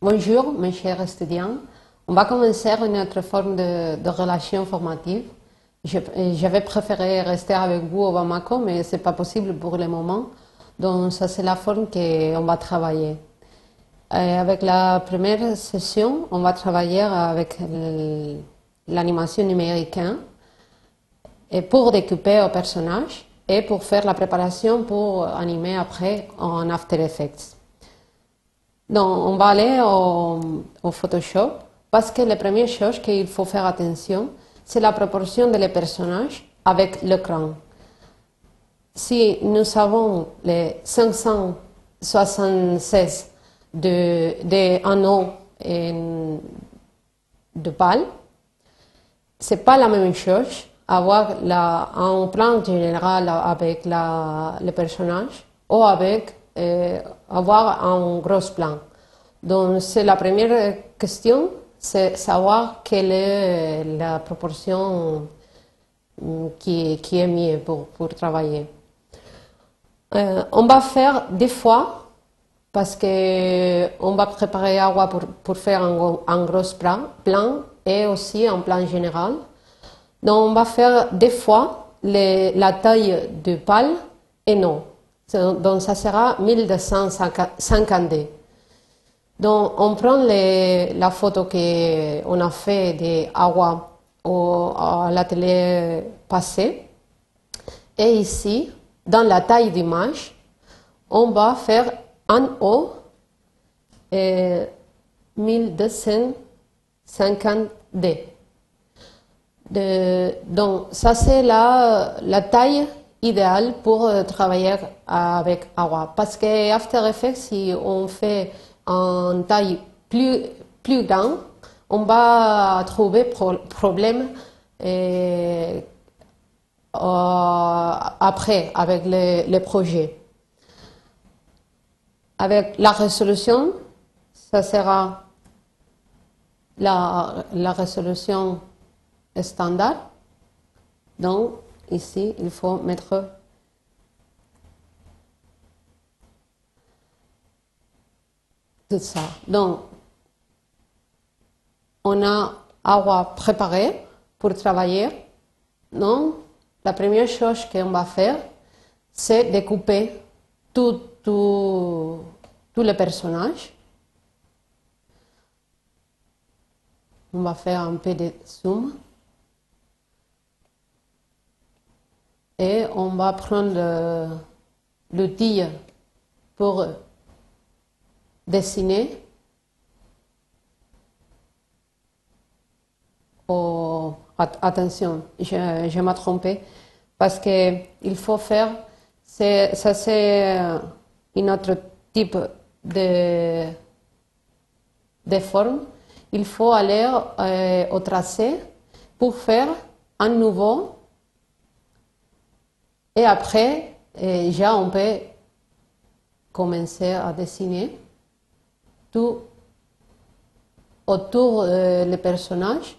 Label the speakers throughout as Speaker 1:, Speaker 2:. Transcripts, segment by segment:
Speaker 1: Bonjour, mes chers étudiants. On va commencer une autre forme de, relation formative. J'avais préféré rester avec vous au Bamako, mais c'est pas possible pour le moment. Donc, ça, c'est la forme qu'on va travailler. Euh, avec la première session, on va travailler avec l'animation numérique hein, et pour découper au personnage et pour faire la préparation pour animer après en After Effects. Donc, on va aller au, Photoshop parce que la première chose qu'il faut faire attention, c'est la proportion des personnages avec l'écran. Si nous avons les 576 de, de anneaux et de balles, c'est pas la même chose avoir la, un plan général avec la, le personnage ou avec avoir un gros plan. Donc, c'est la première question, c'est savoir quelle est la proportion mm, qui, est mieux pour, travailler. Euh, on va faire des fois parce que on va préparer agua pour, faire un, gros- plan, plan et aussi un plan général. Donc on va faire des fois la taille du pal et non. Donc ça sera 1250 Donc on prend la photo qu'on a fait de agua au, à l'atelier passé et ici, dans la taille d'image, on va faire en haut euh, 1250D. De- donc, ça c'est la, la taille idéale pour euh, travailler avec Awa. Parce que After Effects, si on fait en taille plus, plus grande, on va trouver pro- problème euh, après avec le, le projet. Avec la résolution, ça sera la, la résolution standard. Donc, ici, il faut mettre tout ça. Donc, on a agua préparé pour travailler. Donc, la première chose qu'on va faire, c'est découper tout, tout, tous les personnages. On va faire un peu de zoom. Et on va prendre le- l'outil pour dessiner. Oh, at- attention, je, je m'ai trompé parce que il faut faire, ça c'est un autre type de, de forme. Il faut aller euh, au tracé pour faire un nouveau et après, euh, déjà on peut commencer à dessiner tout autour euh, des personnages.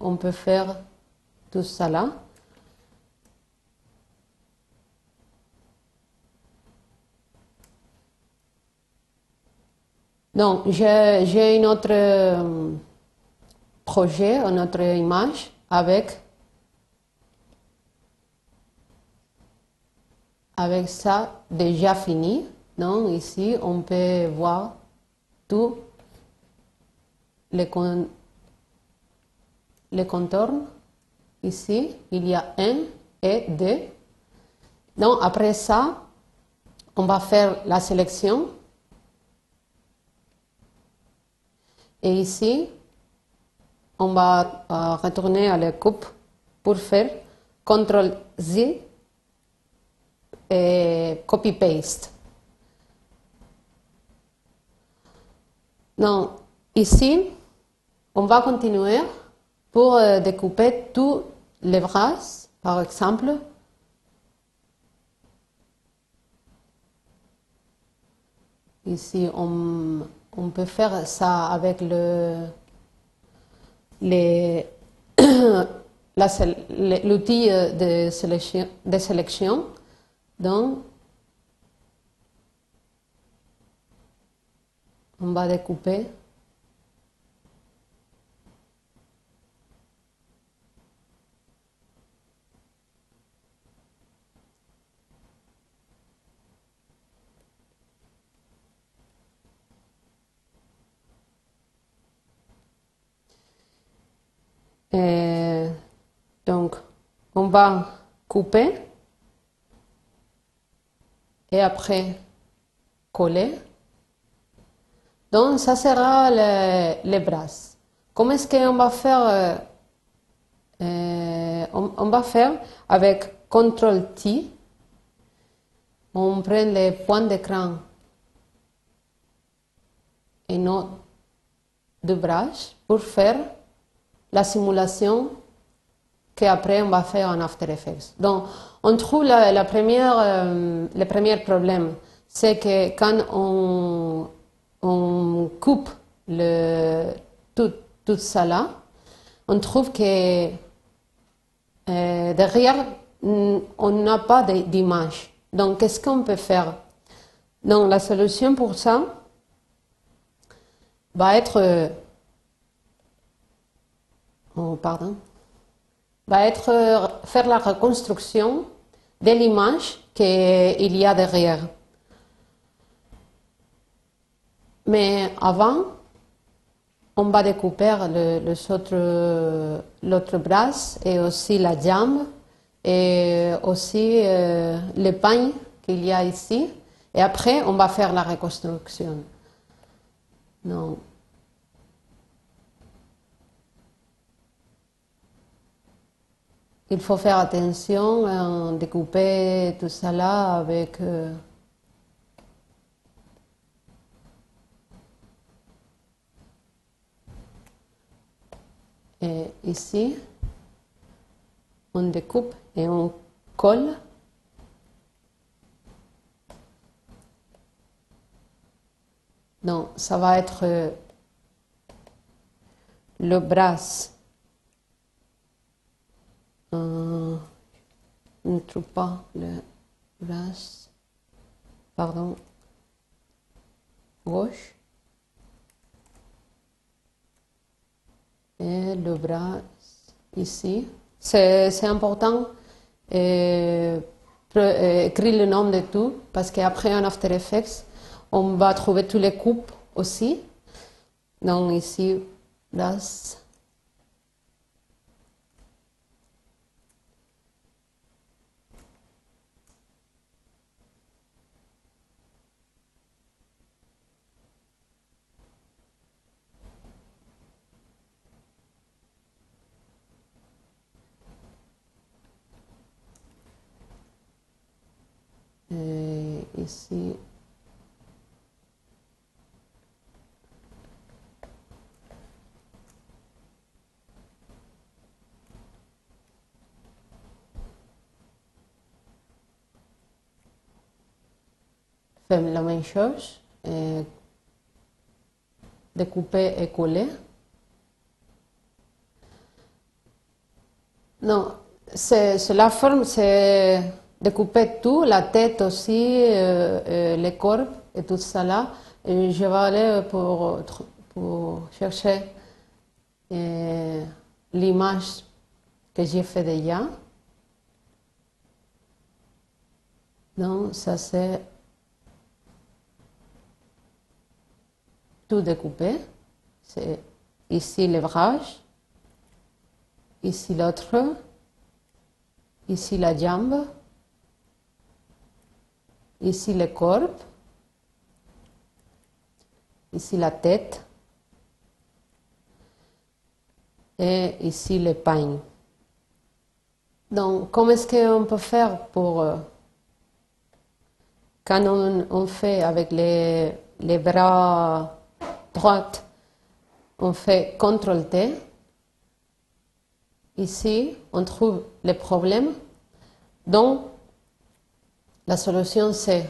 Speaker 1: On peut faire tout ça là. Donc, j'ai une autre euh, projet, une autre image avec, avec ça déjà fini. Donc, ici, on peut voir tout les, con- les contours. Ici, il y a un et deux. Donc, après ça, on va faire la sélection. Et ici, on va euh, retourner à la coupe pour faire CTRL Z et copy-paste. Donc, ici, on va continuer pour euh, découper tous les bras, par exemple. Ici, on, peut faire ça avec le, l'outil euh, de sélection, de sélection. Donc, on va découper. Donc, on va couper et après coller. Donc, ça sera les, les bras. Comment est-ce qu'on va faire euh, euh, on, va faire avec CTRL T. On prend les points d'écran et nos deux bras pour faire la simulation qu'après on va faire en After Effects. Donc, on trouve la, première, euh, le premier problème, c'est que quand on, coupe le, tout, tout ça là, on trouve que euh, derrière, on n'a pas d'image. Donc, qu'est-ce qu'on peut faire? Donc, la solution pour ça va être... oh, pardon. Va être euh, faire la reconstruction de l'image qu'il y a derrière. Mais avant, on va découper le, l'autre bras et aussi la jambe et aussi euh, le pain qu'il y a ici. Et après, on va faire la reconstruction. Non. Il faut faire attention à découper tout ça là avec... euh, Et ici, on découpe et on colle. Donc, ça va être euh, le bras. Euh, ne trouve pas le bras. Pardon. Gauche. et le bras ici. C'est important pre- euh, écrire le nom de tout parce qu'après en After Effects, on va trouver tous les coupes aussi. Donc ici, bras. Et fait la même chose, euh, découper et coller. Non, c'est c'est la forme, c'est découper tout, la tête aussi, euh, euh, les corps et tout ça là. Je vais aller pour, pour chercher euh, l'image que j'ai fait déjà. Donc, ça c'est tout découpé. C'est ici les bras, ici l'autre, ici la jambe, ici le corps, ici la tête et ici le pain. Donc, comment est-ce qu'on peut faire pour... euh, quand on, fait avec les, les bras droits, on fait CTRL T. Ici, on trouve le problème. Donc, la solution, c'est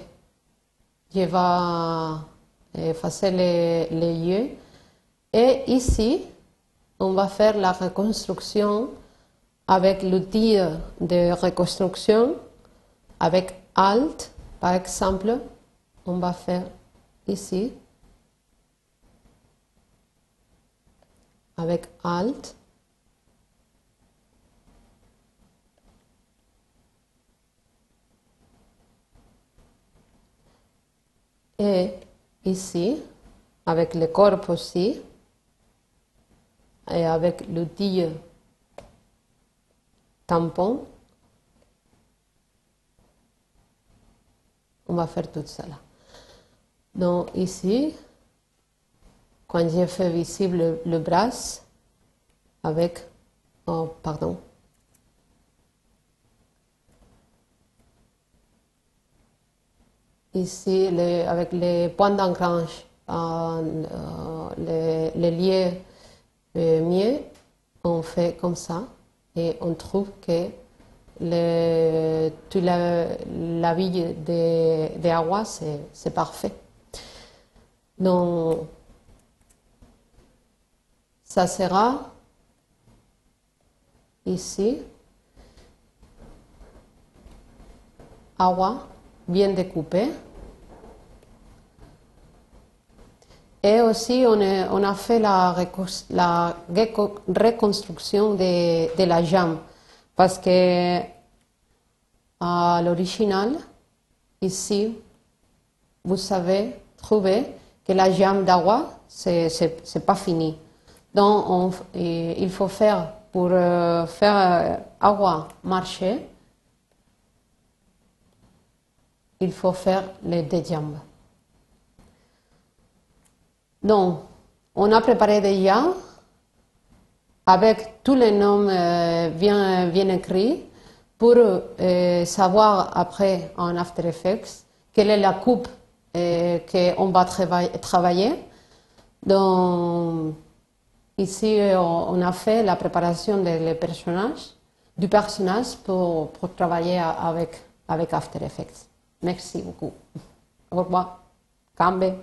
Speaker 1: je vais effacer eh, les, les, et ici, on va faire la reconstruction avec l'outil de reconstruction, avec Alt, par exemple, on va faire ici, avec Alt, Et ici, avec le corps aussi, et avec l'outil tampon, on va faire tout cela. Donc ici, quand j'ai fait visible le, bras avec, oh, pardon, ici avec les points d'ancrage, euh, euh, les, liés euh, mieux, on fait comme ça. Et on trouve que toute la, la vie de, de c'est parfait. Donc, ça sera ici, agua bien découpée. Et aussi, on, a fait la, reconstruction de, la jambe parce que à l'original, ici, vous savez trouver que la jambe d'agua, c'est pas fini. Donc, il faut faire, pour euh, faire euh, agua marcher, il faut faire les deux jambes. Donc, on a préparé déjà avec tous les noms euh, bien, écrits pour savoir après en After Effects quelle est la coupe qu'on va travailler. Donc, ici, on a fait la préparation des personnages, du personnage pour, travailler avec After Effects. Merci beaucoup. Au revoir. Cambe.